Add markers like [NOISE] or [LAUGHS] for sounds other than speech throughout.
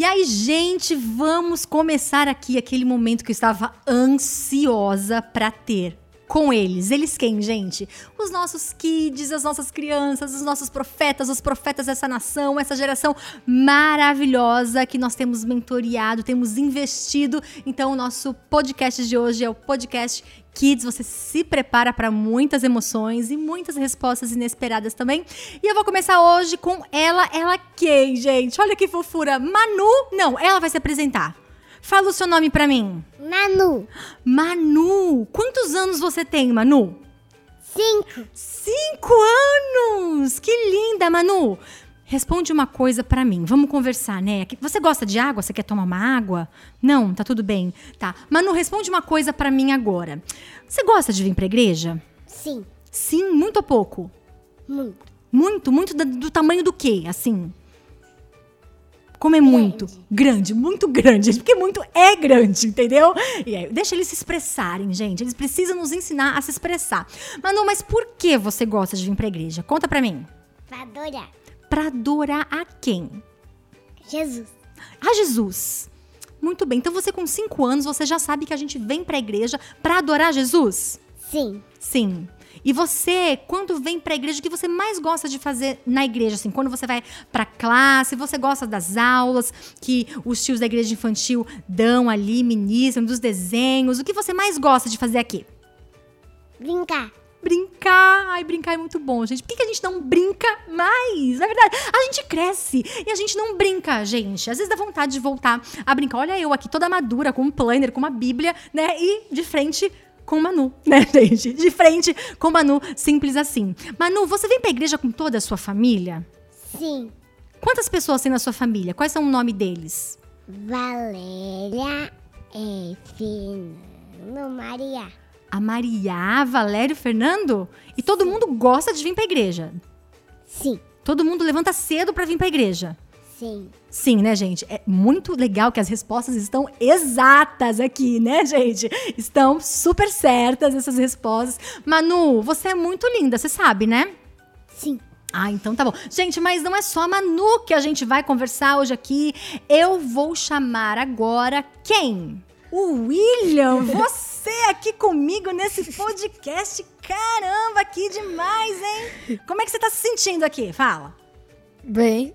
E aí, gente, vamos começar aqui aquele momento que eu estava ansiosa para ter com eles. Eles quem, gente? Os nossos kids, as nossas crianças, os nossos profetas, os profetas dessa nação, essa geração maravilhosa que nós temos mentoriado, temos investido. Então, o nosso podcast de hoje é o podcast Kids, você se prepara para muitas emoções e muitas respostas inesperadas também. E eu vou começar hoje com ela, ela quem, gente? Olha que fofura. Manu, não, ela vai se apresentar. Fala o seu nome para mim. Manu. Manu, quantos anos você tem, Manu? Cinco. Cinco anos! Que linda, Manu! Responde uma coisa para mim. Vamos conversar, né? Você gosta de água? Você quer tomar uma água? Não, tá tudo bem. Tá. Manu, responde uma coisa para mim agora. Você gosta de vir pra igreja? Sim. Sim, muito ou pouco? Muito. Muito, muito do, do tamanho do quê, assim? Como é muito grande, muito grande, porque muito é grande, entendeu? E aí, deixa eles se expressarem, gente. Eles precisam nos ensinar a se expressar. Manu, mas por que você gosta de vir pra igreja? Conta pra mim. Pra adorar. Pra adorar a quem? Jesus. A Jesus. Muito bem. Então você com cinco anos, você já sabe que a gente vem pra igreja pra adorar Jesus? Sim. Sim. E você, quando vem pra igreja, o que você mais gosta de fazer na igreja? Assim, quando você vai pra classe, você gosta das aulas que os tios da igreja infantil dão ali, ministram, dos desenhos. O que você mais gosta de fazer aqui? Brincar. Brincar. Ai, brincar é muito bom, gente. Por que, que a gente não brinca mais? Na verdade, a gente cresce e a gente não brinca, gente. Às vezes dá vontade de voltar a brincar. Olha eu aqui, toda madura, com um planner, com uma bíblia, né? E de frente com Manu, [LAUGHS] né, gente? De frente com Manu, simples assim. Manu, você vem pra igreja com toda a sua família? Sim. Quantas pessoas tem na sua família? Quais são o nome deles? Valéria, é, Fernando, Maria. A Maria, Valério, Fernando? E todo mundo gosta de vir pra igreja? Sim. Todo mundo levanta cedo pra vir pra igreja? Sim. Sim, né, gente? É muito legal que as respostas estão exatas aqui, né, gente? Estão super certas essas respostas. Manu, você é muito linda, você sabe, né? Sim. Ah, então tá bom. Gente, mas não é só a Manu que a gente vai conversar hoje aqui. Eu vou chamar agora quem? O William, você aqui comigo nesse podcast. Caramba, que demais, hein? Como é que você tá se sentindo aqui? Fala. Bem,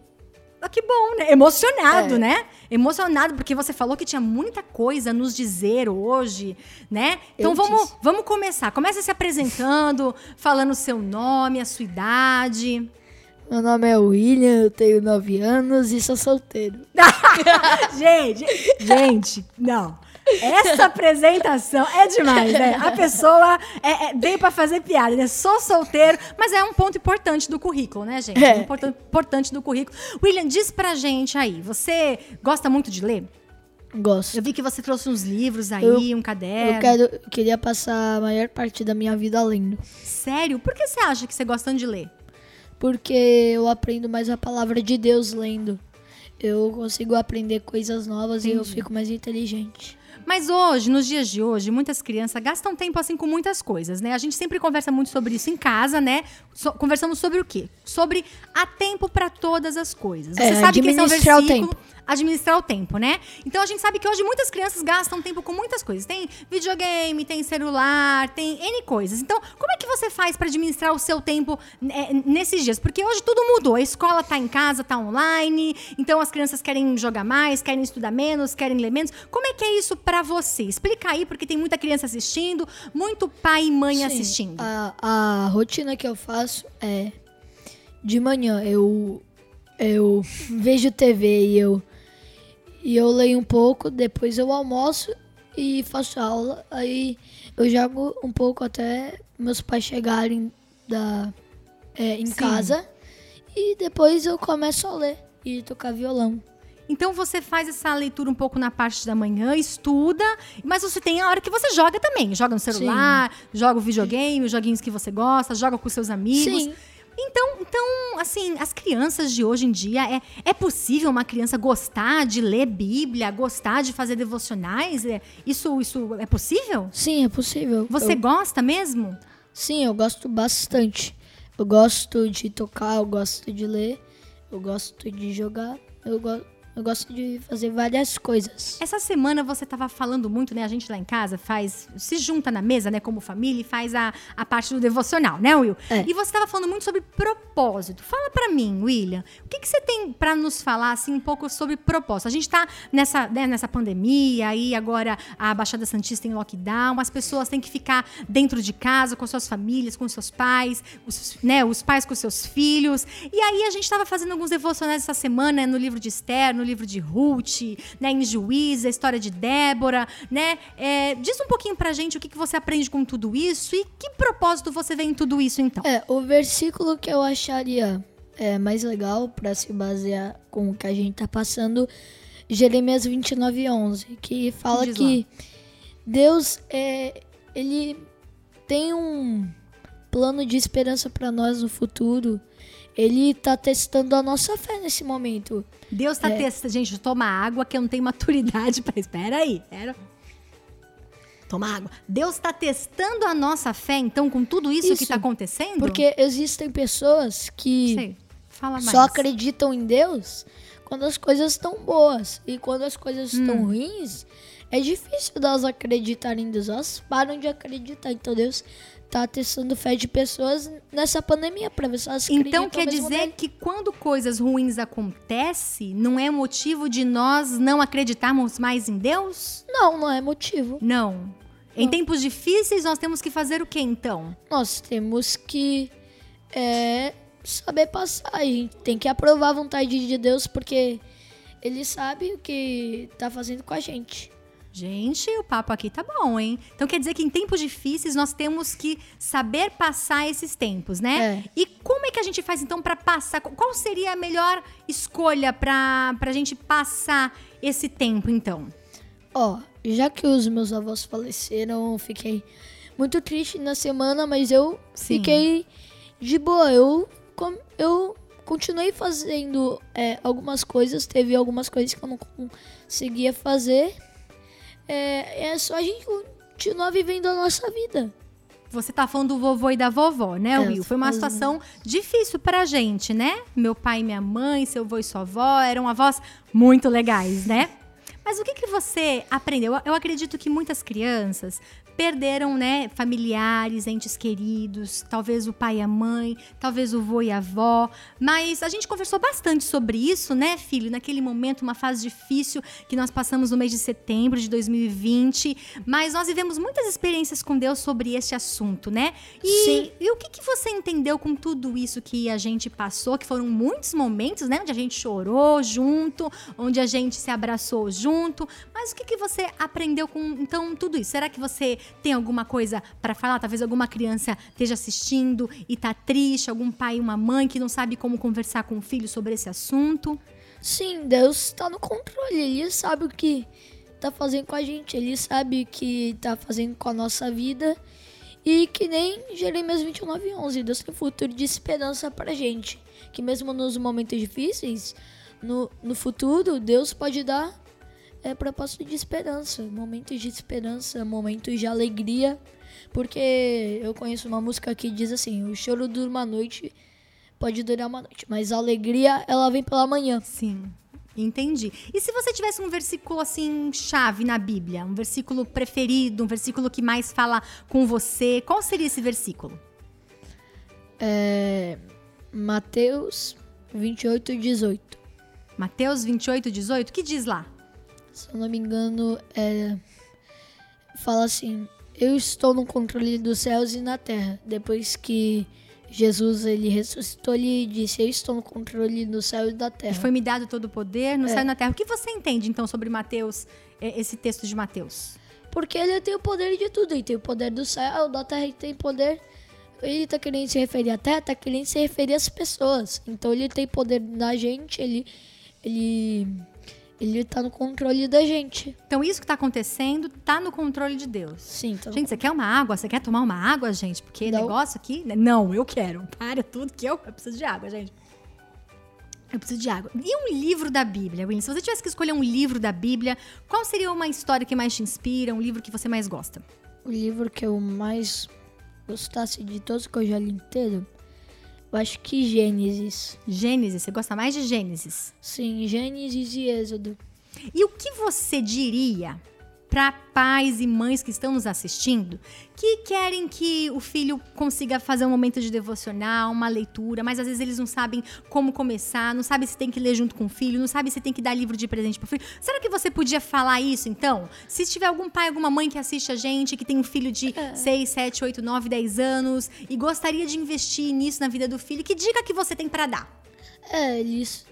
Ah, que bom, né? Emocionado, É. né? Emocionado, porque você falou que tinha muita coisa a nos dizer hoje, né? Então Eu vamos, disse. vamos começar. Começa se apresentando, falando o seu nome, a sua idade. meu nome é William, eu tenho 9 anos e sou solteiro. [LAUGHS] gente, gente, não. Essa apresentação é demais, né? A pessoa é, é, veio pra fazer piada, né? Sou solteiro, mas é um ponto importante do currículo, né, gente? É. Um ponto importante do currículo. William, diz pra gente aí, você gosta muito de ler? Gosto. Eu vi que você trouxe uns livros aí, Eu- um caderno. Eu quero, queria passar a maior parte da minha vida lendo. Sério? Por que você acha que você gosta de ler? Porque eu aprendo mais a palavra de Deus lendo. Eu consigo aprender coisas novas e eu Entendi. fico mais inteligente. Mas hoje, nos dias de hoje, muitas crianças gastam tempo assim com muitas coisas, né? A gente sempre conversa muito sobre isso em casa, né? So- conversamos sobre o quê? Sobre há tempo pra todas as coisas. Você É, sabe que esse é um administrar o versículo tempo. Administrar o tempo, né? Então a gente sabe que hoje muitas crianças gastam tempo com muitas coisas. Tem videogame, tem celular, tem N coisas. Então, como é que você faz pra administrar o seu tempo é, nesses dias? Porque hoje tudo mudou. A escola tá em casa, tá online. Então as crianças querem jogar mais, querem estudar menos, querem ler menos. Como é que é isso pra você? Explica aí, porque tem muita criança assistindo, muito pai e mãe Sim, assistindo. A, a rotina que eu faço é de manhã eu eu vejo TV e eu e eu leio um pouco, depois eu almoço e faço aula. Aí eu jogo um pouco até meus pais chegarem da é, em Sim. casa e depois eu começo a ler e tocar violão. Então você faz essa leitura um pouco na parte da manhã, estuda, mas você tem a hora que você joga também. Joga no celular, joga o videogame, os joguinhos que você gosta, joga com seus amigos. Sim. Então, então, assim, as crianças de hoje em dia, é, é possível uma criança gostar de ler Bíblia, gostar de fazer devocionais? É, isso, isso é possível? Sim, é possível. Você Eu- gosta mesmo? Sim, eu gosto bastante. Eu gosto de tocar, eu gosto de ler, eu gosto de jogar, eu, go Eu gosto de fazer várias coisas. Essa semana você tava falando muito, né? A gente lá em casa faz. Se junta na mesa, né, como família, e faz a, a parte do devocional, né, Will? É. E você tava falando muito sobre propósito. Fala pra mim, William, o que, que você tem pra nos falar, assim, um pouco sobre propósito? A gente tá nessa, né, nessa pandemia, aí agora a Baixada Santista em lockdown, as pessoas têm que ficar dentro de casa, com suas famílias, com seus pais, os, né, os pais com seus filhos. E aí a gente tava fazendo alguns devocionais essa semana, né, no livro de Esther, no livro de Ruth, né, em Juízes, a história de Débora, né? É, diz um pouquinho pra gente o que, que você aprende com tudo isso e que propósito você vê em tudo isso, então. É, o versículo que eu acharia é, mais legal pra se basear com o que a gente tá passando, Jeremias 29, 11, que fala Diz que Deus, é, ele tem um plano de esperança pra nós no futuro. Ele tá testando a nossa fé nesse momento. Deus tá É. testando. Gente, toma água que eu não tenho maturidade pra. Espera aí. Era... Toma água. Deus tá testando a nossa fé, então, com tudo isso, que Isso. tá acontecendo? Porque existem pessoas que Sei. Fala mais. só acreditam em Deus quando as coisas estão boas. E quando as coisas estão Hum. ruins, é difícil delas acreditarem em Deus. Elas param de acreditar. Então Deus tá testando fé de pessoas nessa pandemia pra ver se elas Então quer dizer que quando coisas ruins acontecem, não é motivo de nós não acreditarmos mais em Deus? Não, não é motivo. Não. Em tempos difíceis, nós temos que fazer o que então? Nós temos que é, saber passar. A gente tem que aprovar a vontade de Deus porque Ele sabe o que tá fazendo com a gente. Gente, o papo aqui tá bom, hein? Então quer dizer que em tempos difíceis nós temos que saber passar esses tempos, né? É. E como é que a gente faz então pra passar? Qual seria a melhor escolha pra, pra gente passar esse tempo então? Ó, já que os meus avós faleceram, eu fiquei muito triste na semana, mas eu Sim. fiquei de boa. Eu, eu continuei fazendo é, algumas coisas, teve algumas coisas que eu não conseguia fazer. É, é só a gente continuar vivendo a nossa vida. Você tá falando do vovô e da vovó, né, É, Will? Foi uma situação difícil pra gente, né? Meu pai e minha mãe, seu avô e sua avó eram avós muito legais, né? Mas o que, que você aprendeu? Eu- Eu acredito que muitas crianças perderam, né, familiares, entes queridos, talvez o pai e a mãe, talvez o vô e a avó. Mas a gente conversou bastante sobre isso, né, filho? Naquele momento, uma fase difícil que nós passamos no mês de setembro de 2020. Mas nós vivemos muitas experiências com Deus sobre este assunto, né? E, Sim. e o que, que você entendeu com tudo isso que a gente passou? Que foram muitos momentos, né? Onde a gente chorou junto, onde a gente se abraçou junto. Mas o que, que você aprendeu com então tudo isso? Será que você tem alguma coisa para falar? Talvez alguma criança esteja assistindo e tá triste, algum pai uma mãe que não sabe como conversar com o filho sobre esse assunto? Sim, Deus tá no controle. Ele sabe o que tá fazendo com a gente. Ele sabe o que tá fazendo com a nossa vida. E que nem Jeremias 29, 11. Deus tem futuro de esperança pra gente. Que mesmo nos momentos difíceis, no, no futuro, Deus pode dar é, propósito de esperança. Momentos de esperança, momentos de alegria. Porque eu conheço uma música que diz assim: o choro dura uma noite, pode durar uma noite, mas a alegria, ela vem pela manhã. Sim. Entendi. E se você tivesse um versículo assim chave na Bíblia, um versículo preferido, um versículo que mais fala com você, qual seria esse versículo? É, Mateus 28, 18. Mateus 28, 18, que diz lá? Se eu não me engano, é, fala assim: Eu estou no controle dos céus e na terra. Depois que Jesus ele ressuscitou, ele disse: Eu estou no controle do céu e da terra. Foi me dado todo o poder no É. céu e na terra. O que você entende então sobre Mateus, eh, esse texto de Mateus? Porque ele tem o poder de tudo. Ele tem o poder do céu, da terra, ele tem poder. Ele tá querendo se referir à terra, tá querendo se referir às pessoas. Então ele tem poder da gente, ele. Ele. Ele tá no controle da gente. Então isso que tá acontecendo tá no controle de Deus. Sim, tá Gente, você quer uma água? Você quer tomar uma água, gente? Porque Não. negócio aqui. né? Não, eu quero. [LAUGHS] Para tudo que eu, eu preciso de água, gente. Eu preciso de água. E um livro da Bíblia, William? Se você tivesse que escolher um livro da Bíblia, qual seria uma história que mais te inspira, um livro que você mais gosta? O livro que eu mais gostasse de todos que eu já li inteiro Eu acho que Gênesis. Gênesis, você gosta mais de Gênesis? Sim, Gênesis e Êxodo. E o que você diria para pais e mães que estão nos assistindo que querem que o filho consiga fazer um momento de devocional, uma leitura, mas às vezes eles não sabem como começar, não sabem se tem que ler junto com o filho, não sabem se tem que dar livro de presente pro filho. Será que você podia falar isso então? Se tiver algum pai, alguma mãe que assiste a gente, que tem um filho de 6, 7, 8, 9, 10 anos e gostaria de investir nisso na vida do filho, que dica que você tem para dar? É, eles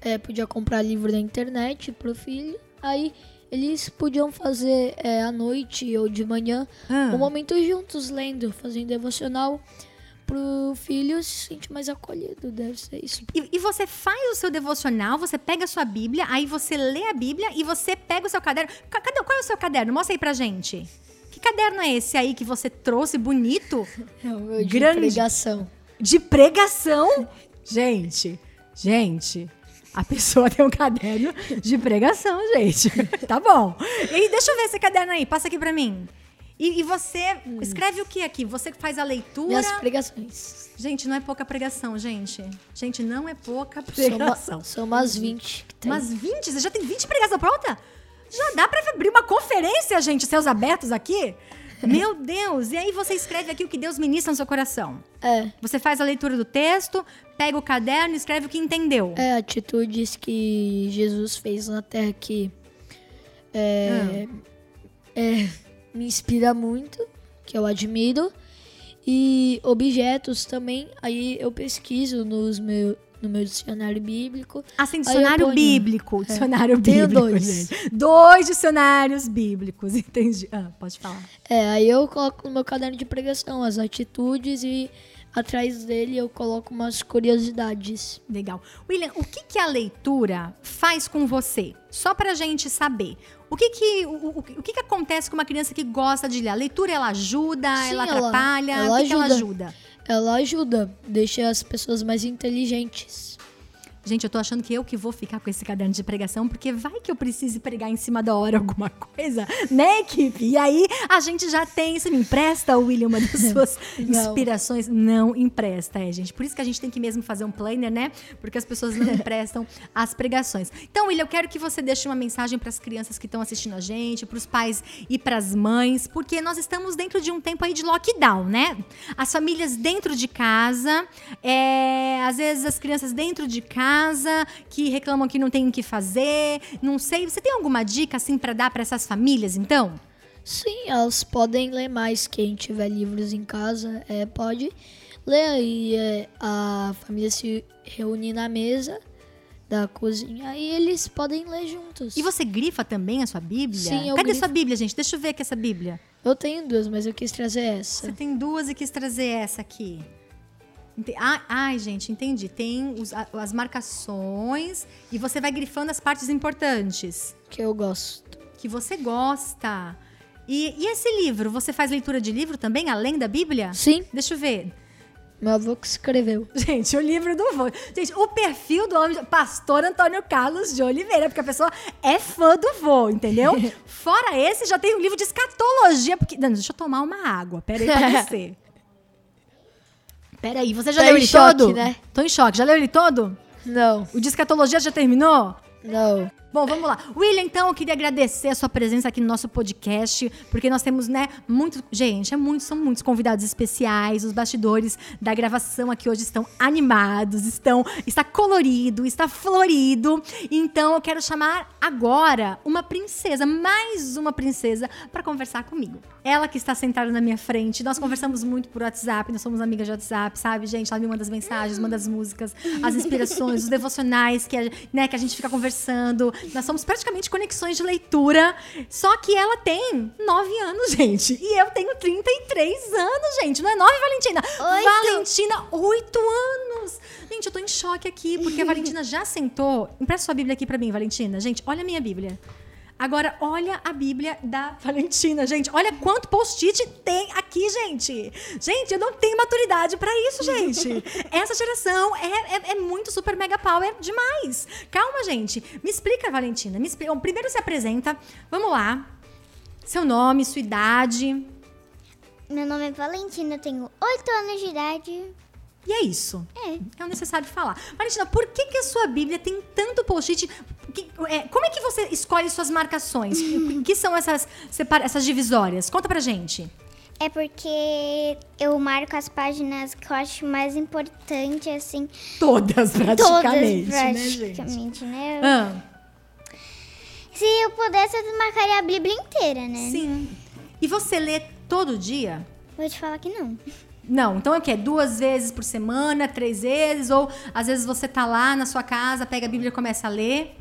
é, podiam comprar livro na internet pro filho. Aí eles podiam fazer é, à noite ou de manhã Ah. um momento juntos, lendo, fazendo devocional pro filho se sentir mais acolhido. Deve ser isso. E, e você faz o seu devocional, você pega a sua Bíblia, aí você lê a Bíblia e você pega o seu caderno. Ca- Cadê, qual é o seu caderno? Mostra aí pra gente. Que caderno é esse aí que você trouxe bonito? [LAUGHS] É o meu de Grande. pregação. De pregação? Gente, gente. A pessoa [LAUGHS] tem um caderno de pregação, gente. Tá bom. E deixa eu ver esse caderno aí. Passa aqui pra mim. E, e você escreve o que aqui? Você faz a leitura. Minhas pregações. Gente, não é pouca pregação, gente. Gente, não é pouca São, uma- pregação. são umas 20 que tem. Umas 20? Você já tem 20 pregação pronta? Já dá pra abrir uma conferência, gente, céus abertos aqui? Meu Deus! E aí você escreve aqui o que Deus ministra no seu coração. É, Você faz a leitura do texto, pega o caderno e escreve o que entendeu. é atitudes que Jesus fez na Terra que é, é, me inspira muito, que eu admiro. E objetos também, aí eu pesquiso nos meu, no meu dicionário bíblico. Assim, dicionário ponho- bíblico. Dicionário Tenho bíblico, dois. gente. Dois dicionários bíblicos, [LAUGHS] entendi. Ah, pode falar. É, aí eu coloco no meu caderno de pregação as atitudes e atrás dele eu coloco umas curiosidades. Legal. William, o que, que a leitura faz com você? Só pra gente saber. O que que, o, o- o que que acontece com uma criança que gosta de ler? A leitura, ela ajuda, Sim, ela ela- atrapalha? ela o que, que ela ajuda. Ela ajuda, deixa as pessoas mais inteligentes. Gente, eu tô achando que eu que vou ficar com esse caderno de pregação, porque vai que eu precise pregar em cima da hora alguma coisa, né, equipe? E aí a gente já tem. Você me empresta, William, uma das [LAUGHS] suas Não. inspirações? Não empresta, é, gente. Por isso que a gente tem que mesmo fazer um planner, né? Porque as pessoas não [LAUGHS] emprestam as pregações. Então, William, eu quero que você deixe uma mensagem para as crianças que estão assistindo a gente, para os pais e para as mães, porque nós estamos dentro de um tempo aí de lockdown, né? As famílias dentro de casa, é, às vezes as crianças dentro de casa que reclamam que não tem o que fazer, não sei. Você tem alguma dica assim para dar para essas famílias, então? Sim, elas podem ler mais. Quem tiver livros em casa é, pode ler. E é, a família se reúne na mesa da cozinha e eles podem ler juntos. E você grifa também a sua Bíblia? Sim, eu Cadê grifo. sua Bíblia, gente? Deixa eu ver aqui essa Bíblia. Eu tenho duas, mas eu quis trazer essa. Você tem duas e quis trazer essa aqui. Ah, ai, gente, entendi. Tem os- as marcações e você vai grifando as partes importantes Que eu gosto. que você gosta. E, e esse livro, você faz leitura de livro também, além da Bíblia? Sim, Deixa eu ver. meu avô que escreveu. [LAUGHS] Gente, o livro do vô. Gente, o perfil do homem, pastor Antônio Carlos de Oliveira, porque a pessoa é fã do vô, entendeu? [LAUGHS] Fora esse, já tem um livro de escatologia, porque... Não, deixa eu tomar uma água, pera aí pra descer. [LAUGHS] Pera aí, você já Tá leu ele choque, todo? né? Tô em choque, já leu ele todo? Não, O de escatologia já terminou? não. Bom, vamos lá. William, então, eu queria agradecer a sua presença aqui no nosso podcast, porque nós temos, né, muito. Gente, é muito, são muitos convidados especiais. Os bastidores da gravação aqui hoje estão animados, estão, está colorido, está florido. Então, eu quero chamar agora uma princesa, mais uma princesa, para conversar comigo. Ela que está sentada na minha frente. Nós conversamos muito por WhatsApp, nós somos amigas de WhatsApp, sabe, gente? Ela me manda as mensagens, manda as músicas, as inspirações, os devocionais que, né, que a gente fica conversando. Nós somos praticamente conexões de leitura. Só que ela tem 9 anos, gente. E eu tenho 33 anos, gente. Não é 9, Valentina? Oito. Valentina, 8 anos. Gente, eu tô em choque aqui, porque a Valentina já sentou. Empresta sua Bíblia aqui pra mim, Valentina. Gente, olha a minha Bíblia. Agora, olha a Bíblia da [LAUGHS] Valentina, gente. Olha quanto post-it tem aqui, gente. Gente, eu não tenho maturidade pra isso, gente. [LAUGHS] Essa geração é, é, é muito super mega power demais. Calma, gente. Me explica, Valentina. Me explica. Primeiro se apresenta. Vamos lá. Seu nome, sua idade. Meu nome é Valentina, eu tenho 8 anos de idade. E é isso. É. É o necessário falar. Valentina, por que, que a sua Bíblia tem tanto post-it? É, como é que você escolhe suas marcações? [LAUGHS] O que são essas, essas divisórias? Conta pra gente. É porque eu marco as páginas que eu acho mais importante, assim. Todas, Todas, praticamente, né, gente? praticamente, né? Ah, Se eu pudesse, eu marcaria a Bíblia inteira, né? sim. E você lê todo dia? Vou te falar que não. Não, então é o quê? Duas vezes por semana, três vezes? Ou às vezes você tá lá na sua casa, pega a Bíblia e começa a ler?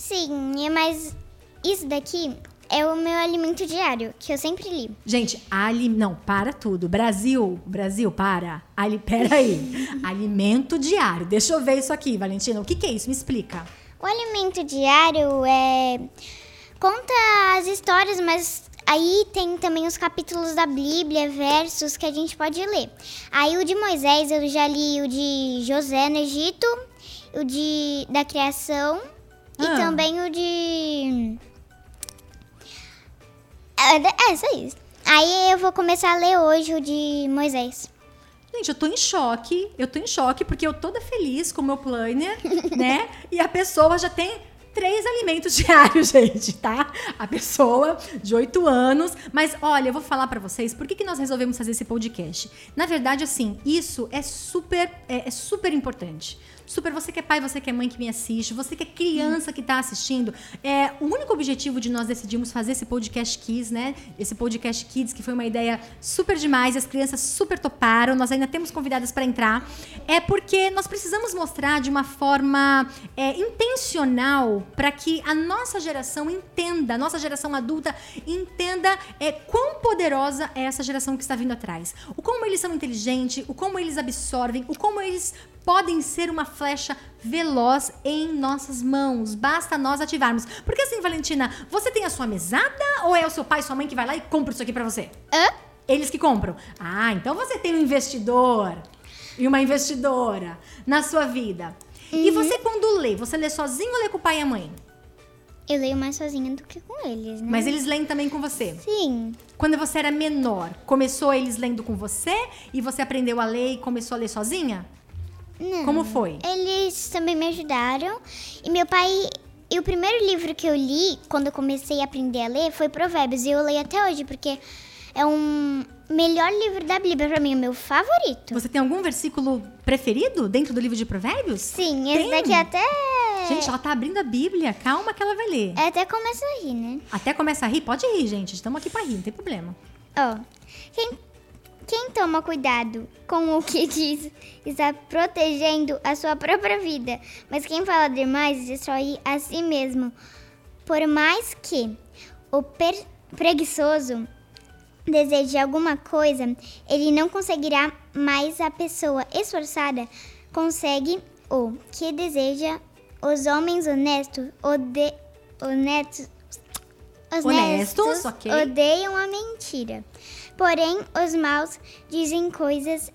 Sim, é, mas isso daqui é o meu alimento diário, que eu sempre li. Gente, ali. Não, para tudo. Brasil, Brasil, para. Ali, peraí. [LAUGHS] Alimento diário. Deixa eu ver isso aqui, Valentina. O que, que é isso? Me explica. O alimento diário é. Conta as histórias, mas aí tem também os capítulos da Bíblia, versos que a gente pode ler. Aí o de Moisés, eu já li o de José no Egito, o de da criação Ah. e também o de. É, é isso. Aí eu vou começar a ler hoje o de Moisés. Gente, eu tô em choque. Eu tô em choque porque eu toda feliz com o meu planner, [LAUGHS] né? E a pessoa já tem três alimentos [LAUGHS] diários, gente, tá? A pessoa de oito anos. Mas olha, eu vou falar pra vocês por que, que nós resolvemos fazer esse podcast. Na verdade, assim, isso é super, é, é super importante. Super, você que é pai, você que é mãe que me assiste, você que é criança que tá assistindo. É, o único objetivo de nós decidimos fazer esse podcast Kids, né? Esse podcast Kids, que foi uma ideia super demais, as crianças super toparam, nós ainda temos convidadas para entrar. É porque nós precisamos mostrar de uma forma é, intencional para que a nossa geração entenda, a nossa geração adulta entenda é, quão poderosa é essa geração que está vindo atrás. O como eles são inteligentes, o como eles absorvem, o como eles podem ser uma flecha veloz em nossas mãos. Basta nós ativarmos. Porque assim, Valentina, você tem a sua mesada ou é o seu pai sua mãe que vai lá e compra isso aqui pra você? Hã? Eles que compram. Ah, então você tem um investidor e uma investidora na sua vida. E você quando lê, você lê sozinho ou lê com o pai e a mãe? Eu leio mais sozinha do que com eles, né? Mas eles leem também com você. Sim. Quando você era menor, começou eles lendo com você e você aprendeu a ler e começou a ler sozinha? Não. Como foi? Eles também me ajudaram. E meu pai. E o primeiro livro que eu li, quando eu comecei a aprender a ler, foi Provérbios. E eu leio até hoje, porque é um melhor livro da Bíblia pra mim, o meu favorito. Você tem algum versículo preferido dentro do livro de Provérbios? Sim, esse Tem? daqui até. Gente, ela tá abrindo a Bíblia. Calma que ela vai ler. É, até começa a rir, né? Até começa a rir? Pode rir, gente. Estamos aqui pra rir, não tem problema. Ó. Quem, quem toma cuidado com o que [LAUGHS] diz está protegendo a sua própria vida. Mas quem fala demais destrói a si mesmo. Por mais que o preguiçoso deseje alguma coisa, ele não conseguirá, mas a pessoa esforçada consegue o que deseja. Os homens honestos, ode, honestos, Honestos, ok. odeiam a mentira. Porém, os maus dizem coisas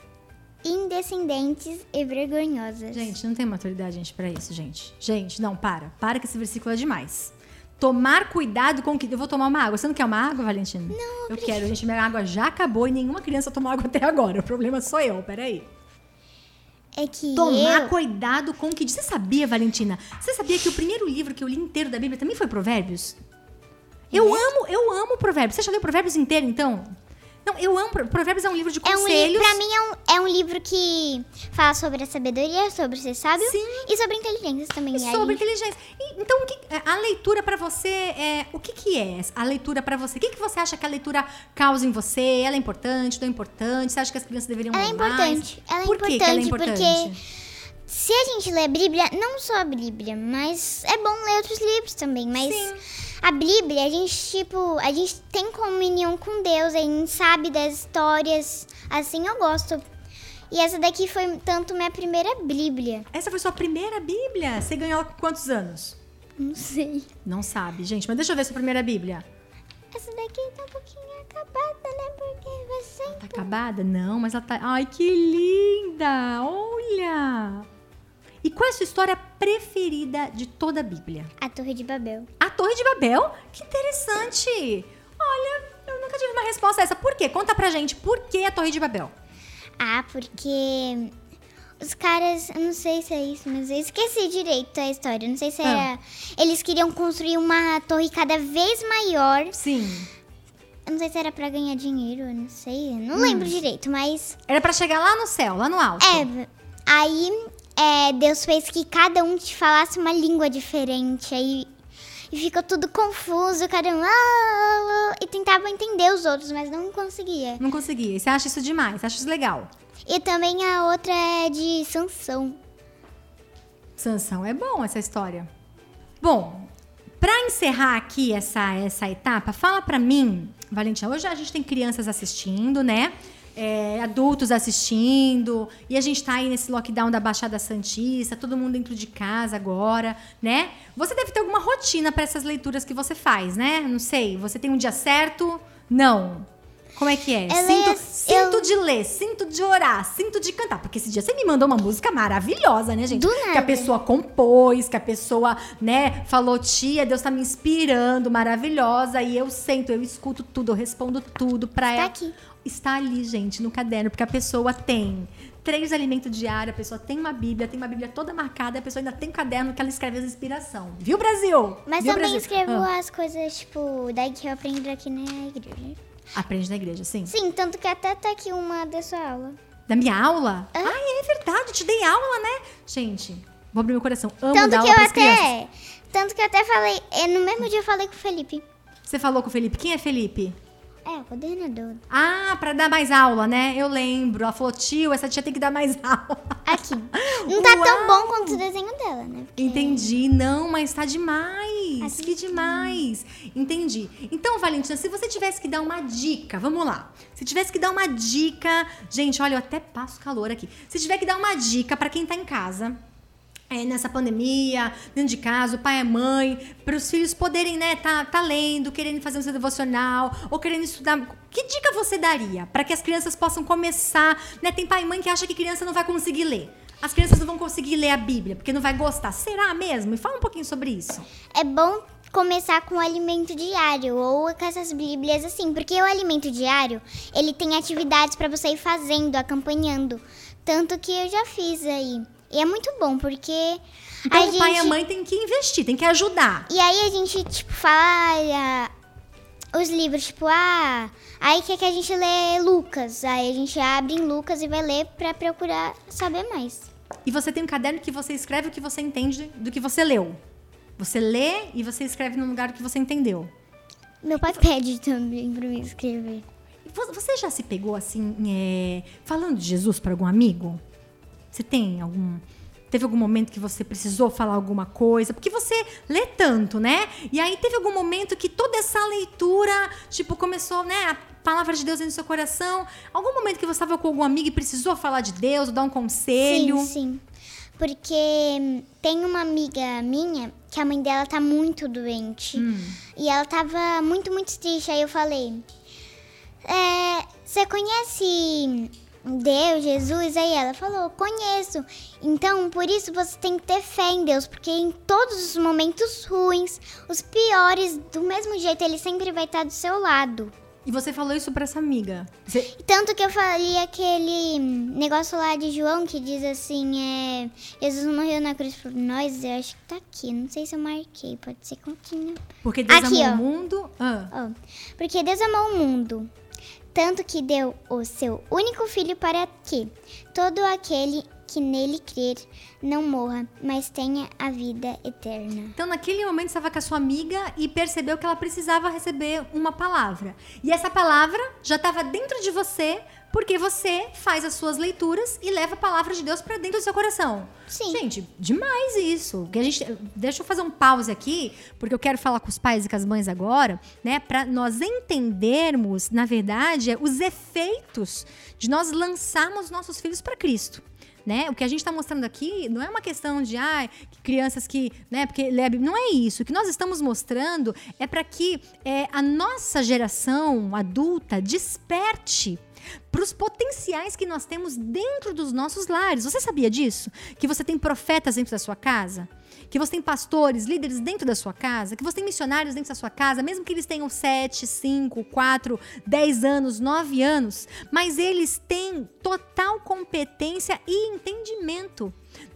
indescendentes e vergonhosas. Gente, não tem maturidade, gente, pra isso, gente. Gente, não, para. Para que esse versículo é demais. Tomar cuidado com o que. Eu vou tomar uma água. Você não quer uma água, Valentina? Não. Eu quero, gente. Minha água já acabou e nenhuma criança tomou água até agora. O problema sou eu, peraí. É que Tomar eu... cuidado com o que. Você sabia, Valentina? Você sabia que o primeiro livro que eu li inteiro da Bíblia também foi Provérbios? Eu amo, eu amo Provérbios. Você já leu Provérbios inteiro, então? Não, eu amo. Pro- Provérbios é um livro de É um conselhos. livro, pra mim é um, é um livro que fala sobre a sabedoria, sobre ser sábio Sim. e sobre inteligência também. E E aí- sobre inteligência. E, então, o que- a leitura pra você é. O que, que é a leitura pra você? O que, que você acha que a leitura causa em você? Ela é importante, não é importante? Você acha que as crianças deveriam Ela é ler mais? importante. Ela é Por que que ela é importante porque se a gente lê a Bíblia, não só a Bíblia, mas é bom ler outros livros também, mas Sim. A Bíblia, a gente tipo, a gente tem comunhão com Deus, a gente sabe das histórias, assim eu gosto. E essa daqui foi tanto minha primeira Bíblia. Essa foi sua primeira Bíblia? Você ganhou ela com quantos anos? Não sei. Não sabe, gente. Mas deixa eu ver sua primeira Bíblia. Essa daqui tá um pouquinho acabada, né? Porque você Tá acabada? Não, mas ela tá. Ai, que linda! Olha! E qual é a sua história preferida de toda a Bíblia? a Torre de Babel. A Torre de Babel? Que interessante! Olha, eu nunca tive uma resposta a essa. Por quê? Conta pra gente, por que a Torre de Babel? Ah, porque os caras, eu não sei se é isso, mas eu esqueci direito a história. Não sei se Ah. era. Eles queriam construir uma torre cada vez maior. Sim. Eu não sei se era pra ganhar dinheiro, eu não sei. eu Hum. Não lembro direito, mas. Era pra chegar lá no céu, lá no alto. É. Aí é, Deus fez que cada um te falasse uma língua diferente. Aí e ficou tudo confuso, cada um. E tentava entender os outros, mas não conseguia. Não conseguia. E Você acha isso demais? Você acha isso legal? E também a outra é de Sansão. Sansão, é bom essa história. Bom, pra encerrar aqui essa, essa etapa, fala pra mim, Valentina, hoje a gente tem crianças assistindo, né? É, adultos assistindo, e a gente tá aí nesse lockdown da Baixada Santista, todo mundo dentro de casa agora, né? Você deve ter alguma rotina pra essas leituras que você faz, né? Não sei, você tem um dia certo? Não. Como é que é? Eu Sinto, leio- sinto eu- de ler, sinto de orar, sinto de cantar. Porque esse dia você me mandou uma música maravilhosa, né, gente? Do Que a nada. pessoa compôs, que a pessoa, né, falou, tia, Deus tá me inspirando, maravilhosa. E eu sento, eu escuto tudo, eu respondo tudo pra Está ela. aqui. Está ali, gente, no caderno, porque a pessoa tem três alimentos diários, a pessoa tem uma Bíblia, tem uma Bíblia toda marcada, a pessoa ainda tem um caderno que ela escreve as inspiração. Viu, Brasil? Mas Viu, também Brasil? escrevo Ah, as coisas, tipo, daí que eu aprendo aqui na igreja. Aprende na igreja, sim. Sim, tanto que até tá aqui uma da sua aula. Da minha aula? Ah, é verdade, eu te dei aula, né? Gente, vou abrir meu coração. Amo Tanto dar que aula eu pras crianças. até. Tanto que eu até falei. é, no mesmo dia eu falei com o Felipe. Você falou com o Felipe. Quem é Felipe? É, o coordenador. Ah, pra dar mais aula, né? Eu lembro. Ela falou, tio, essa tia tem que dar mais [LAUGHS] aula. Aqui. Não tá tão Uau! bom quanto o desenho dela, né? Porque- Entendi. Não, mas tá demais. Aqui. Que demais. Entendi. Então, Valentina, se você tivesse que dar uma dica, vamos lá. Se tivesse que dar uma dica. Gente, olha, eu até passo calor aqui. Se tiver que dar uma dica pra quem tá em casa. É, nessa pandemia, dentro de casa, o pai a mãe, para os filhos poderem, né, tá, tá lendo, querendo fazer um seu devocional, ou querendo estudar. Que dica você daria para que as crianças possam começar, né? Tem pai e mãe que acha que criança não vai conseguir ler. As crianças não vão conseguir ler a Bíblia, porque não vai gostar. Será mesmo? Me fala um pouquinho sobre isso. É bom começar com o alimento diário ou com essas bíblias assim, porque o alimento diário, ele tem atividades pra você ir fazendo, acompanhando. Tanto que eu já fiz aí. E é muito bom, porque Então o pai e a gente- mãe tem que investir, tem que ajudar. E aí a gente, tipo, fala os livros, tipo, ah, aí quer que a gente lê Lucas. Aí a gente abre em Lucas e vai ler pra procurar saber mais. E você tem um caderno que você escreve o que você entende do que você leu. Você lê e você escreve no lugar que você entendeu. Meu pai pede também pra mim escrever. Vo- Você já se pegou assim, é, falando de Jesus para algum amigo? Você tem algum. Teve algum momento que você precisou falar alguma coisa? Porque você lê tanto, né? E aí teve algum momento que toda essa leitura, tipo, começou, né? A palavra de Deus dentro do seu coração. Algum momento que você estava com algum amigo e precisou falar de Deus, ou dar um conselho? Sim, sim. Porque hum, tem uma amiga minha que a mãe dela tá muito doente. E ela tava muito, muito triste. Aí eu falei: é, Você conhece Deus, Jesus? Aí ela falou: Conheço. Então, por isso você tem que ter fé em Deus. Porque em todos os momentos ruins, os piores, do mesmo jeito, ele sempre vai estar do seu lado. E você falou isso pra essa amiga. Você- Tanto que eu falei aquele negócio lá de João que diz assim, é... Jesus morreu na cruz por nós, eu acho que tá aqui. Não sei se eu marquei, pode ser que continue. porque Deus Aqui, amou ó. o mundo. Ah. Ó, porque Deus amou o mundo, tanto que deu o seu único filho para que todo aquele que nele crer não morra, mas tenha a vida eterna. Então, naquele momento, estava com a sua amiga e percebeu que ela precisava receber uma palavra. E essa palavra já estava dentro de você, porque você faz as suas leituras e leva a palavra de Deus para dentro do seu coração. Sim. Gente, demais isso. Que a gente, deixa eu fazer um pause aqui, porque eu quero falar com os pais e com as mães agora, né? Para nós entendermos, na verdade, os efeitos de nós lançarmos nossos filhos para Cristo. Né? O que a gente está mostrando aqui não é uma questão de ah, crianças que, né, porque Bíblia. não é isso. O que nós estamos mostrando é para que é, a nossa geração adulta desperte para os potenciais que nós temos dentro dos nossos lares. Você sabia disso? Que você tem profetas dentro da sua casa? Que você tem pastores, líderes dentro da sua casa? Que você tem missionários dentro da sua casa, mesmo que eles tenham 7, 5, 4, 10 anos, 9 anos, mas eles têm total competência e entendimento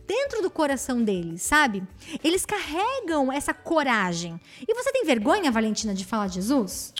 dentro do coração deles, sabe? Eles carregam essa coragem. E você tem vergonha, Valentina, de falar de Jesus?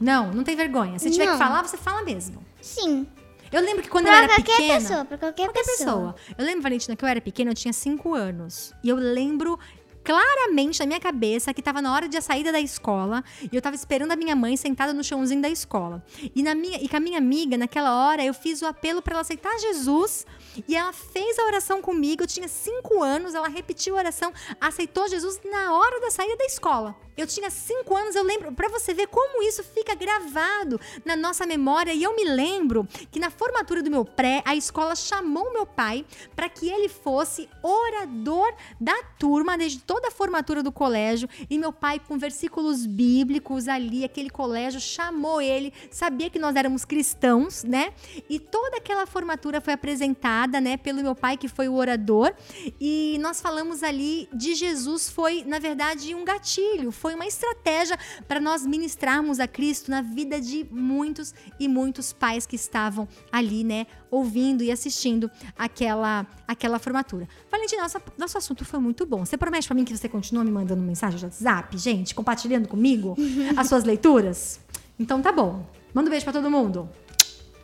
Não, não tem vergonha. Se tiver Não. que falar, você fala mesmo. Sim. Eu lembro que quando Pra eu era qualquer pequena. pessoa, pra qualquer, Qualquer pessoa. Eu lembro, Valentina, que eu era pequena, eu tinha 5 anos. E eu lembro claramente na minha cabeça que tava na hora de a saída da escola e eu tava esperando a minha mãe sentada no chãozinho da escola. E, na minha, e com a minha amiga, naquela hora, eu fiz o apelo para ela aceitar Jesus e ela fez a oração comigo. Eu tinha 5 anos, ela repetiu a oração, aceitou Jesus na hora da saída da escola. Eu tinha 5 anos, eu lembro, para você ver como isso fica gravado na nossa memória. E eu me lembro que na formatura do meu pré, a escola chamou meu pai para que ele fosse orador da turma desde toda a formatura do colégio. E meu pai, com versículos bíblicos ali, aquele colégio chamou ele, sabia que nós éramos cristãos, né? E toda aquela formatura foi apresentada, né, pelo meu pai, que foi o orador. E nós falamos ali de Jesus, foi, na verdade, um gatilho, foi uma estratégia para nós ministrarmos a Cristo na vida de muitos e muitos pais que estavam ali, né, ouvindo e assistindo aquela, aquela formatura. Valentina, nossa, nosso assunto foi muito bom. Você promete para mim que você continua me mandando mensagem de WhatsApp, gente, compartilhando comigo as suas leituras? Então tá bom. Manda um beijo para todo mundo.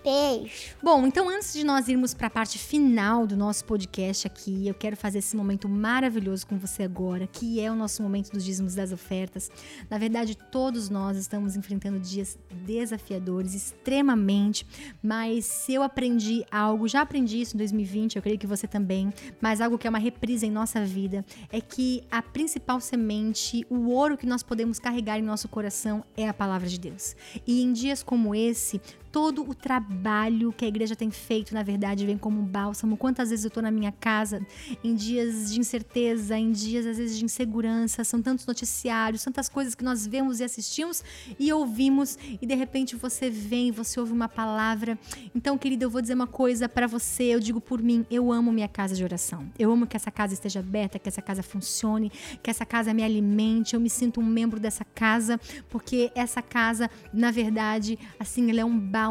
Beijo. Bom, então antes de nós irmos para a parte final do nosso podcast aqui, eu quero fazer esse momento maravilhoso com você agora, que é o nosso momento dos dízimos das ofertas. Na verdade, todos nós estamos enfrentando dias desafiadores, extremamente, mas se eu aprendi algo, já aprendi isso em 2020, eu creio que você também, mas algo que é uma reprise em nossa vida, é que a principal semente, o ouro que nós podemos carregar em nosso coração é a palavra de Deus. E em dias como esse, todo o trabalho que a igreja tem feito, na verdade, vem como um bálsamo. Quantas vezes eu tô na minha casa em dias de incerteza, em dias às vezes de insegurança, são tantos noticiários, tantas coisas que nós vemos e assistimos e ouvimos e de repente você vem, você ouve uma palavra. Então, querida, eu vou dizer uma coisa para você, eu digo por mim, eu amo minha casa de oração. Eu amo que essa casa esteja aberta, que essa casa funcione, que essa casa me alimente, eu me sinto um membro dessa casa, porque essa casa, na verdade, assim, ela é um bálsamo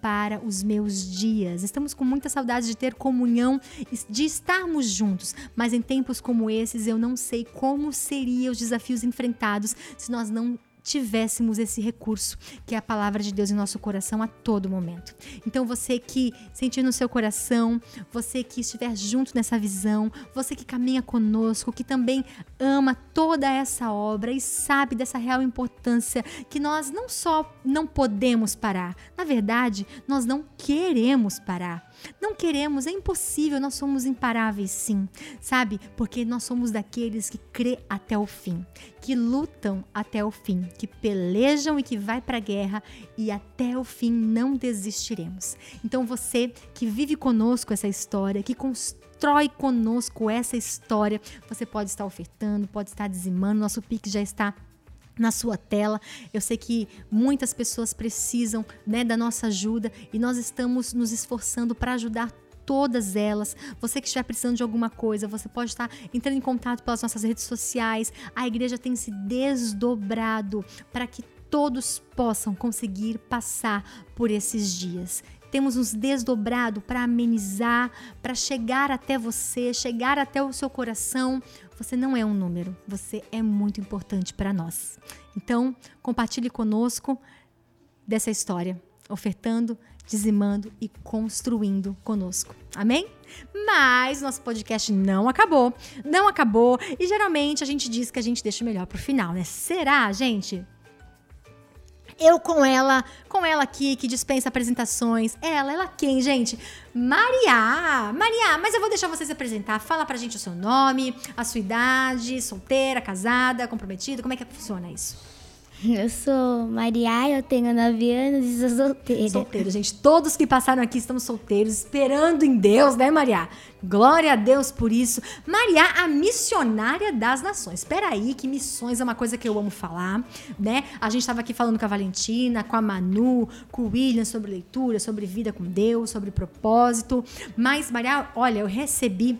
para os meus dias. Estamos com muita saudade de ter comunhão, de estarmos juntos, mas em tempos como esses eu não sei como seriam os desafios enfrentados se nós não tivéssemos esse recurso, que é a palavra de Deus em nosso coração a todo momento. Então você que sentir no seu coração, você que estiver junto nessa visão, você que caminha conosco, que também ama toda essa obra e sabe dessa real importância que nós não só não podemos parar, na verdade, nós não queremos parar. Não queremos, é impossível, nós somos imparáveis sim, sabe? Porque nós somos daqueles que crê até o fim, que lutam até o fim, que pelejam e que vai para a guerra e até o fim não desistiremos. Então você que vive conosco essa história, que constrói conosco essa história, você pode estar ofertando, pode estar dizimando, nosso Pix já está na sua tela. Eu sei que muitas pessoas precisam né, da nossa ajuda e nós estamos nos esforçando para ajudar todas elas. Você que estiver precisando de alguma coisa, você pode estar entrando em contato pelas nossas redes sociais. A igreja tem se desdobrado para que todos possam conseguir passar por esses dias. Temos nos desdobrado para amenizar, para chegar até você, chegar até o seu coração. Você não é um número, você é muito importante para nós. Então, compartilhe conosco dessa história, ofertando, dizimando e construindo conosco. Amém? Mas nosso podcast não acabou, não acabou e geralmente a gente diz que a gente deixa o melhor pro final, né? Será, gente? Eu com ela, com ela aqui, que dispensa apresentações. Ela, ela quem, gente? Maria! Maria, mas eu vou deixar você se apresentar. Fala pra gente o seu nome, a sua idade, solteira, casada, comprometida, como é que funciona isso? [LAUGHS] Eu sou Maria, eu tenho 9 anos e sou solteira. Solteiro, gente. Todos que passaram aqui estamos solteiros, esperando em Deus, né, Maria? Glória a Deus por isso. Maria, a missionária das nações. Espera aí, que missões é uma coisa que eu amo falar, né? A gente estava aqui falando com a Valentina, com a Manu, com o William sobre leitura, sobre vida com Deus, sobre propósito. Mas, Maria, olha, eu recebi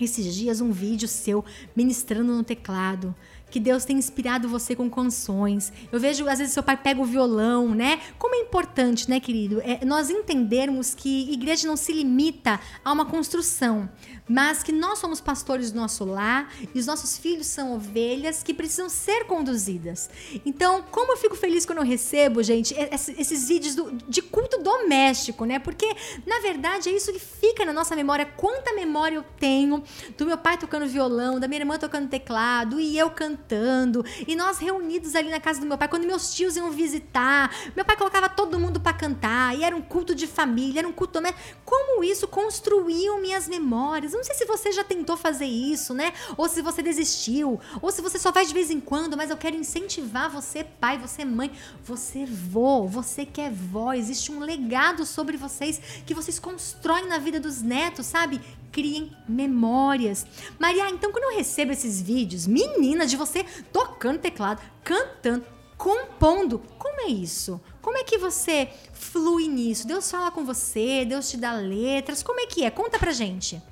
esses dias um vídeo seu ministrando no teclado que Deus tem inspirado você com canções. Eu vejo, às vezes, seu pai pega o violão, né? Como é importante, né, querido? É nós entendermos que igreja não se limita a uma construção mas que nós somos pastores do nosso lar e os nossos filhos são ovelhas que precisam ser conduzidas. Então, como eu fico feliz quando eu recebo, gente, esses vídeos do, de culto doméstico, né? Porque, na verdade, é isso que fica na nossa memória. Quanta memória eu tenho do meu pai tocando violão, da minha irmã tocando teclado e eu cantando, e nós reunidos ali na casa do meu pai, quando meus tios iam visitar, meu pai colocava todo mundo para cantar, e era um culto de família, era um culto doméstico. Como isso construiu minhas memórias? Eu não sei se você já tentou fazer isso, né? Ou se você desistiu, ou se você só faz de vez em quando, mas eu quero incentivar você, pai, você, mãe, você, vô, você que é vó. Existe um legado sobre vocês que vocês constroem na vida dos netos, sabe? criem memórias. Maria, então quando eu recebo esses vídeos, menina, de você tocando teclado, cantando, compondo, como é isso? Como é que você flui nisso? Deus fala com você, Deus te dá letras, como é que é? Conta pra gente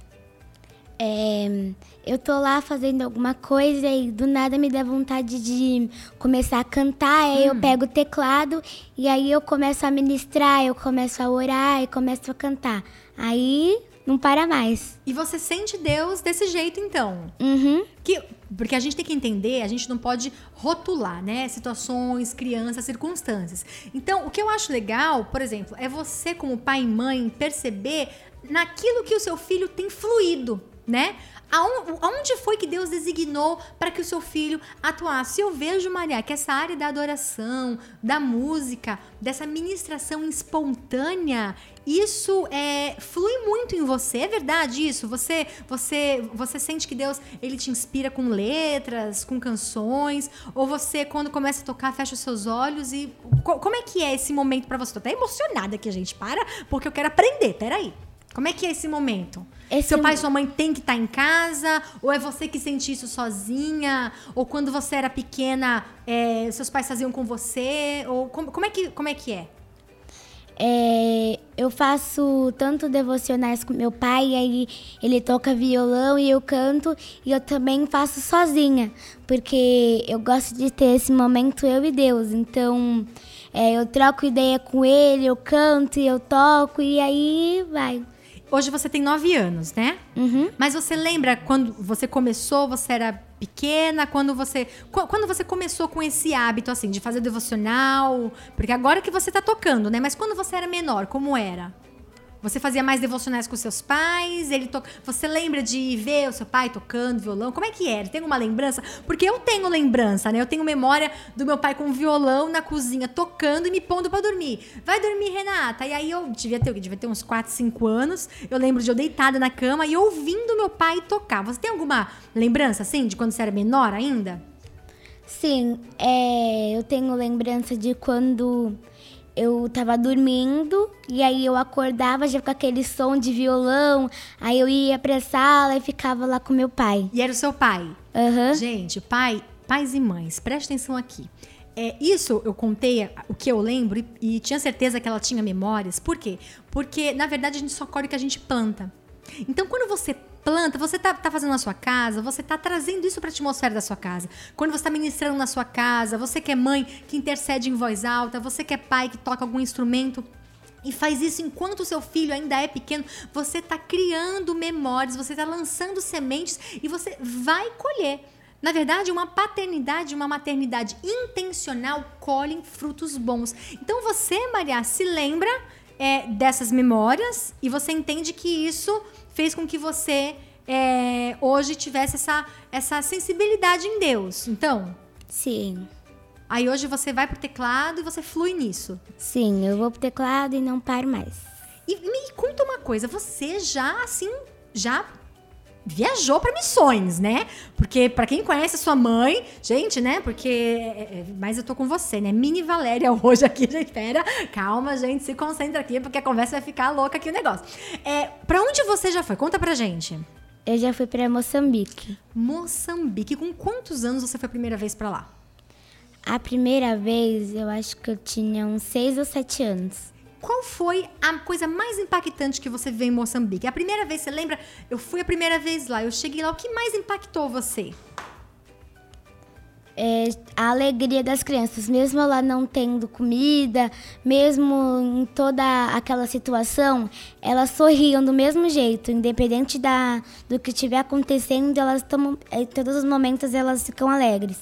é, eu tô lá fazendo alguma coisa e do nada me dá vontade de começar a cantar, aí hum. eu pego o teclado e aí eu começo a ministrar, eu começo a orar e começo a cantar. Aí não para mais. E você sente Deus desse jeito então? Uhum. Que, porque a gente tem que entender, a gente não pode rotular, né? Situações, crianças, circunstâncias. Então, o que eu acho legal, por exemplo, é você como pai e mãe perceber naquilo que o seu filho tem fluído né? Aonde foi que Deus designou para que o seu filho atuasse? Eu vejo, Maria, que essa área da adoração, da música, dessa ministração espontânea, isso é, flui muito em você. É verdade isso? Você, você, você sente que Deus ele te inspira com letras, com canções? Ou você, quando começa a tocar, fecha os seus olhos e. Como é que é esse momento para você? Tô até emocionada aqui, gente. Para, porque eu quero aprender. Peraí. Como é que é esse momento? Esse Seu pai e sua mãe tem que estar tá em casa? Ou é você que sente isso sozinha? Ou quando você era pequena, é, seus pais faziam com você? Ou como, como, é, que, como é que é? É, eu faço tanto devocionais com meu pai, aí ele toca violão e eu canto, e eu também faço sozinha, porque eu gosto de ter esse momento eu e Deus. Então, é, eu troco ideia com ele, eu canto e eu toco, e aí vai. Hoje você tem nove anos, né? Uhum. Mas você lembra quando você começou, você era pequena, quando você quando você começou com esse hábito assim de fazer devocional, porque agora que você tá tocando, né? Mas quando você era menor, como era? Você fazia mais devocionais com seus pais? Ele to... Você lembra de ver o seu pai tocando violão? Como é que era? Tem uma lembrança? Porque eu tenho lembrança, né? Eu tenho memória do meu pai com violão na cozinha tocando e me pondo para dormir. Vai dormir, Renata. E aí eu devia ter, devia ter uns 4, 5 anos. Eu lembro de eu deitada na cama e ouvindo meu pai tocar. Você tem alguma lembrança assim de quando você era menor ainda? Sim, é, eu tenho lembrança de quando eu tava dormindo e aí eu acordava já com aquele som de violão, aí eu ia pra sala e ficava lá com meu pai. E era o seu pai? Uhum. Gente, pai, pais e mães, preste atenção aqui. É, isso eu contei o que eu lembro e, e tinha certeza que ela tinha memórias. Por quê? Porque, na verdade, a gente só colhe o que a gente planta. Então, quando você planta, você tá, tá fazendo na sua casa, você tá trazendo isso para a atmosfera da sua casa. Quando você está ministrando na sua casa, você que é mãe que intercede em voz alta, você que é pai que toca algum instrumento, e faz isso enquanto o seu filho ainda é pequeno, você está criando memórias, você está lançando sementes e você vai colher. Na verdade, uma paternidade, uma maternidade intencional colhem frutos bons. Então você, Maria, se lembra é, dessas memórias e você entende que isso fez com que você é, hoje tivesse essa, essa sensibilidade em Deus. Então? Sim. Aí hoje você vai pro teclado e você flui nisso. Sim, eu vou pro teclado e não paro mais. E me conta uma coisa, você já assim, já viajou para missões, né? Porque para quem conhece a sua mãe, gente, né? Porque é, é, mas eu tô com você, né? Mini Valéria [LAUGHS] hoje aqui, gente. Espera, calma, gente, se concentra aqui porque a conversa vai ficar louca aqui o negócio. É, para onde você já foi? Conta pra gente. Eu já fui para Moçambique. Moçambique. Com quantos anos você foi a primeira vez para lá? A primeira vez, eu acho que eu tinha uns seis ou sete anos. Qual foi a coisa mais impactante que você vê em Moçambique? A primeira vez, você lembra? Eu fui a primeira vez lá, eu cheguei lá. O que mais impactou você? É, a alegria das crianças, mesmo lá não tendo comida, mesmo em toda aquela situação, elas sorriam do mesmo jeito, independente da, do que estiver acontecendo, elas tomam, em todos os momentos elas ficam alegres.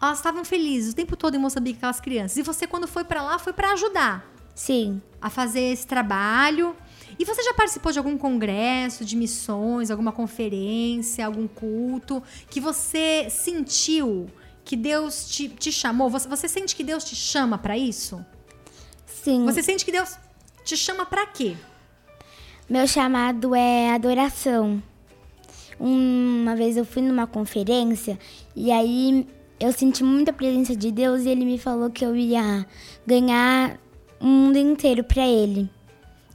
Elas estavam felizes o tempo todo em Moçambique, aquelas crianças. E você, quando foi para lá, foi para ajudar Sim, a fazer esse trabalho. E você já participou de algum congresso de missões, alguma conferência, algum culto que você sentiu que Deus te, te chamou? Você, você sente que Deus te chama para isso? sim. Você sente que Deus te chama para quê? Meu chamado é adoração. Uma vez eu fui numa conferência e aí eu senti muita presença de Deus e ele me falou que eu ia ganhar o mundo inteiro pra ele.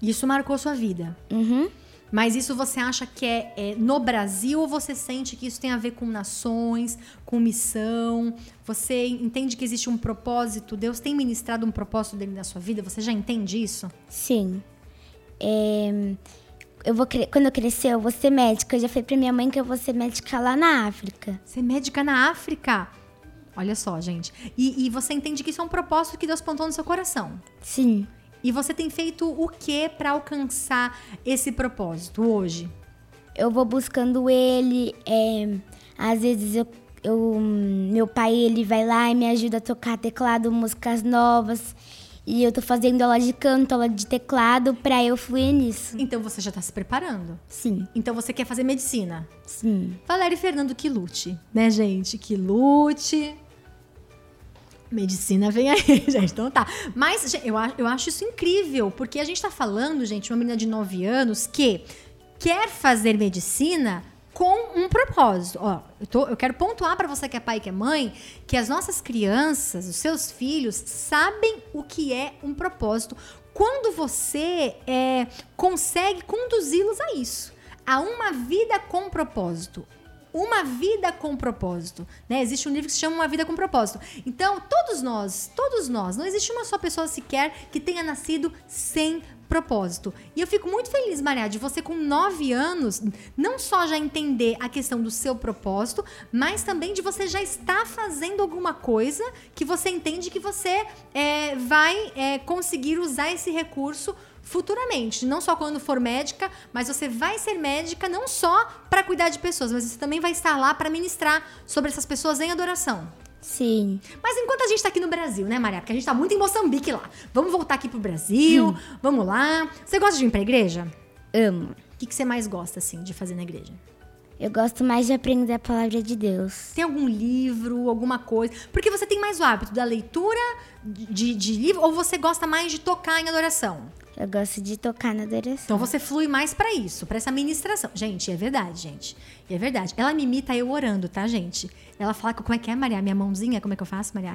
Isso marcou sua vida. Uhum. Mas isso você acha que é, é no Brasil ou você sente que isso tem a ver com nações, com missão? Você entende que existe um propósito? Deus tem ministrado um propósito dele na sua vida? Você já entende isso? Sim. É, eu vou quando eu crescer, eu vou ser médica. Eu já falei pra minha mãe que eu vou ser médica lá na África. Ser médica na África. Olha só, gente. E, e você entende que isso é um propósito que Deus plantou no seu coração. Sim. E você tem feito o que para alcançar esse propósito hoje? Eu vou buscando ele. é, às vezes eu, eu- meu pai ele vai lá e me ajuda a tocar teclado, músicas novas. E eu tô fazendo aula de canto, aula de teclado pra eu fluir nisso. Então você já tá se preparando. Sim, Então você quer fazer medicina. sim. Valéria e Fernando que lute, né, gente? Que lute. Medicina vem aí, [LAUGHS] gente. Então tá. Mas eu, eu acho isso incrível, porque a gente tá falando, gente, uma menina de 9 anos que quer fazer medicina com um propósito. Ó, eu, tô- eu quero pontuar pra você que é pai e que é mãe, que as nossas crianças, os seus filhos, sabem o que é um propósito quando você é, consegue conduzi-los a isso. A uma vida com propósito. Uma vida com propósito, né? Existe um livro que se chama Uma Vida com Propósito. Então, todos nós, todos nós, não existe uma só pessoa sequer que tenha nascido sem propósito. E eu fico muito feliz, Maria, de você com nove anos, não só já entender a questão do seu propósito, mas também de você já estar fazendo alguma coisa que você entende que você é, vai é, conseguir usar esse recurso futuramente, não só quando for médica, mas você vai ser médica não só para cuidar de pessoas, mas você também vai estar lá para ministrar sobre essas pessoas em adoração. Sim. Mas enquanto a gente tá aqui no Brasil, né, Maria? Porque a gente tá muito em Moçambique lá. Vamos voltar aqui pro Brasil, vamos lá. Você gosta de ir pra igreja? Amo. O que, que você mais gosta, assim, de fazer na igreja? Eu gosto mais de aprender a palavra de Deus. Tem algum livro, alguma coisa? Porque você tem mais o hábito da leitura de, de livro ou você gosta mais de tocar em adoração? Eu gosto de tocar na adoração. Então você flui mais pra isso, pra essa ministração. Gente, é verdade, gente. É verdade. Ela me imita eu orando, tá, gente? Ela fala como é que é, Maria? Minha mãozinha, como é que eu faço, Maria?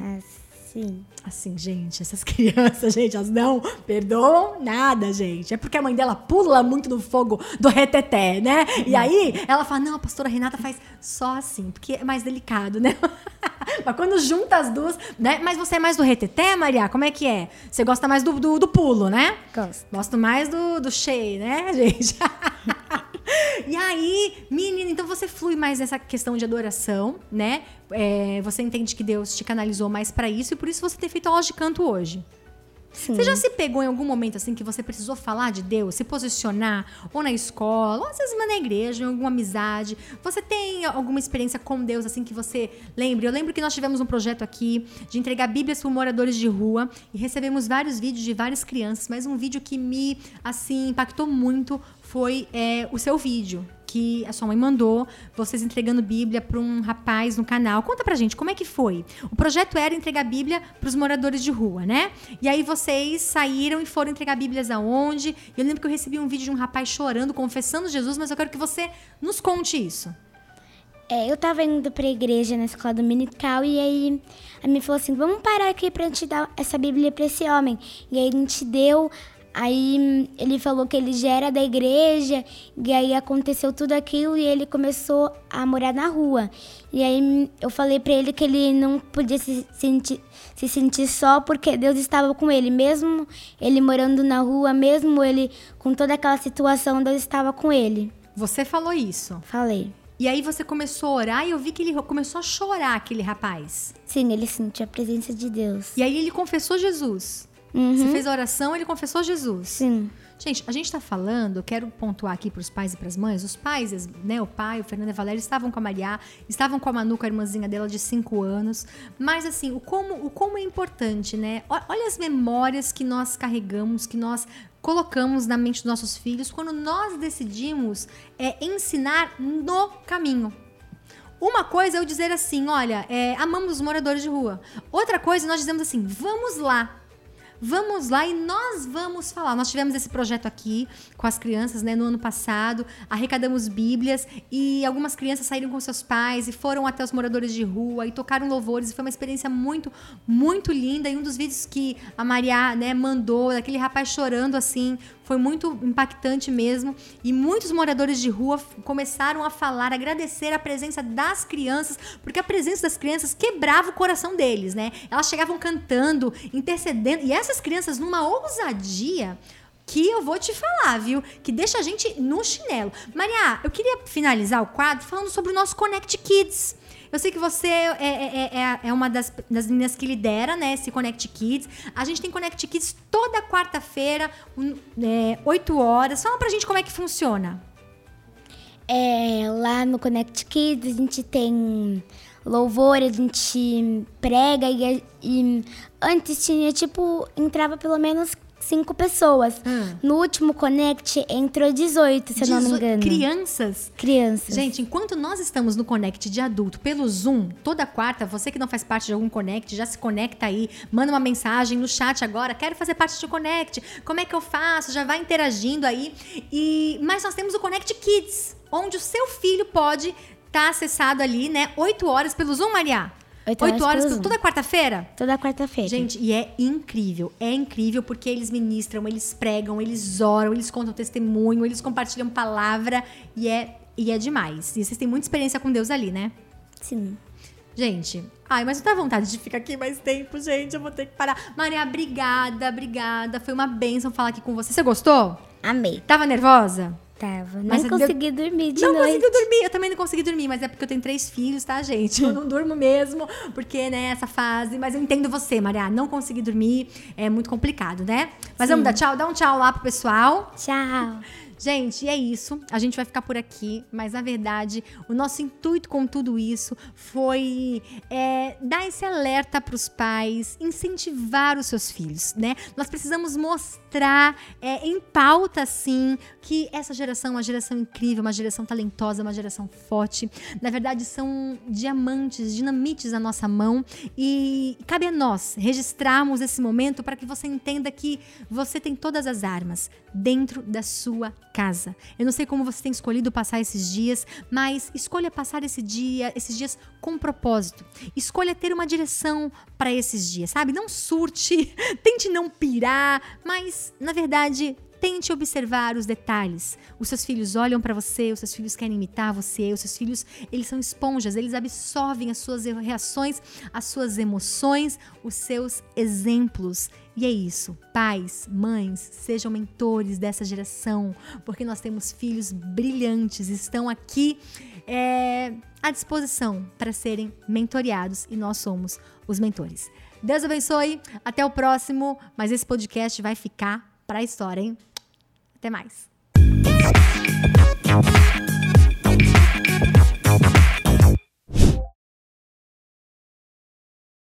Assim. Assim, gente, essas [LAUGHS] crianças, gente, elas não perdoam nada, gente. É porque a mãe dela pula muito no fogo do reteté, né? E aí ela fala: não, a pastora Renata faz só assim, porque é mais delicado, né? [LAUGHS] Mas quando junta as duas, né? Mas você é mais do reteté, Maria? Como é que é? Você gosta mais do, do, do pulo, né? Gosto. Gosto mais do, do cheio, né, [LAUGHS] gente? E aí, menina, então você flui mais nessa questão de adoração, né? É, você entende que Deus te canalizou mais pra isso e por isso você tem feito aulas de canto hoje. Sim. Você já se pegou em algum momento assim que você precisou falar de Deus, se posicionar, ou na escola, ou às vezes na igreja, em alguma amizade? Você tem alguma experiência com Deus assim que você lembre? Eu lembro que nós tivemos um projeto aqui de entregar Bíblias para moradores de rua e recebemos vários vídeos de várias crianças, mas um vídeo que me assim impactou muito foi é, o seu vídeo. que a sua mãe mandou, vocês entregando Bíblia para um rapaz no canal. Conta pra gente, como é que foi? O projeto era entregar Bíblia para os moradores de rua, né? E aí vocês saíram e foram entregar Bíblias aonde? Eu lembro que eu recebi um vídeo de um rapaz chorando, confessando Jesus, mas eu quero que você nos conte isso. É, eu tava indo pra igreja na escola dominical e aí a minha falou assim: vamos parar aqui pra gente dar essa Bíblia pra esse homem. E aí a gente deu. Aí ele falou que ele já era da igreja, e aí aconteceu tudo aquilo e ele começou a morar na rua. E aí eu falei para ele que ele não podia se sentir, se sentir só porque Deus estava com ele, mesmo ele morando na rua, mesmo ele com toda aquela situação, Deus estava com ele. Você falou isso? Falei. E aí você começou a orar e eu vi que ele começou a chorar, aquele rapaz. Sim, ele sentiu a presença de Deus. E aí ele confessou Jesus. Uhum. Você fez a oração, ele confessou Jesus. Sim. Gente, a gente tá falando, eu quero pontuar aqui pros pais e pras mães. Os pais, né, o pai, o Fernando e a Valéria estavam com a Maria, estavam com a Manu, com a irmãzinha dela de 5 anos. Mas assim, o como, o como é importante, né? Olha as memórias que nós carregamos, que nós colocamos na mente dos nossos filhos quando nós decidimos é, ensinar no caminho. Uma coisa é eu dizer assim, olha, é, amamos os moradores de rua. Outra coisa, nós dizemos assim, vamos lá. Vamos lá e nós vamos falar. Nós tivemos esse projeto aqui com as crianças, né, no ano passado. Arrecadamos Bíblias e algumas crianças saíram com seus pais e foram até os moradores de rua e tocaram louvores. E foi uma experiência muito, muito linda. E um dos vídeos que a Maria, né, mandou, daquele rapaz chorando assim, foi muito impactante mesmo. E muitos moradores de rua começaram a falar, agradecer a presença das crianças, porque a presença das crianças quebrava o coração deles, né? Elas chegavam cantando, intercedendo. E essas crianças, numa ousadia que eu vou te falar, viu? Que deixa a gente no chinelo. Maria, eu queria finalizar o quadro falando sobre o nosso Connect Kids. Eu sei que você é, é- é- é uma das, das meninas que lidera, né, esse Connect Kids. A gente tem Connect Kids toda quarta-feira, um, é, 8 horas. Fala pra gente como é que funciona. É, lá no Connect Kids a gente tem louvor, a gente prega e, e antes tinha tipo, entrava pelo menos cinco pessoas. Hum. No último Connect entrou 18, se eu não me Dezo- engano. Crianças Crianças. Gente, enquanto nós estamos no Connect de adulto pelo Zoom, toda quarta, você que não faz parte de algum Connect, já se conecta aí, manda uma mensagem no chat agora, quero fazer parte do Connect, como é que eu faço? Já vai interagindo aí. E Mas nós temos o Connect Kids, onde o seu filho pode estar acessado ali, né? 8 horas pelo Zoom, Maria? Oito 8 horas horas, pelo Zoom. toda quarta-feira? Toda quarta-feira. Gente, e é incrível, é incrível porque eles ministram, eles pregam, eles oram, eles contam testemunho, eles compartilham palavra e é, e é demais. E vocês têm muita experiência com Deus ali, né? Sim. Gente, ai, mas não dá vontade de ficar aqui mais tempo, gente. Eu vou ter que parar. Maria, obrigada, obrigada. Foi uma bênção falar aqui com você. Você gostou? Amei. Tava nervosa? Tava. Mas você consegui dormir de não noite. conseguiu dormir, eu também não consegui dormir, mas é porque eu tenho três filhos, tá, gente? Eu não durmo mesmo, porque, né, essa fase. Mas eu entendo você, Maria. Não conseguir dormir é muito complicado, né? Mas vamos dar tchau, dá um tchau lá pro pessoal. Tchau. Gente, é isso. A gente vai ficar por aqui, mas na verdade, o nosso intuito com tudo isso foi é, dar esse alerta para os pais, incentivar os seus filhos, né? Nós precisamos mostrar é, em pauta, sim, que essa geração é uma geração incrível, uma geração talentosa, uma geração forte. Na verdade, são diamantes, dinamites na nossa mão e cabe a nós registrarmos esse momento para que você entenda que você tem todas as armas dentro da sua casa. Eu não sei como você tem escolhido passar esses dias, mas escolha passar esse dia, esses dias com propósito. Escolha ter uma direção para esses dias, sabe? Não surte, [LAUGHS] tente não pirar, mas na verdade Tente observar os detalhes. Os seus filhos olham para você, os seus filhos querem imitar você, os seus filhos, eles são esponjas, eles absorvem as suas reações, as suas emoções, os seus exemplos. E é isso. Pais, mães, sejam mentores dessa geração, porque nós temos filhos brilhantes, estão aqui é, à disposição para serem mentoreados e nós somos os mentores. Deus abençoe, até o próximo, mas esse podcast vai ficar para a história, hein? Até mais.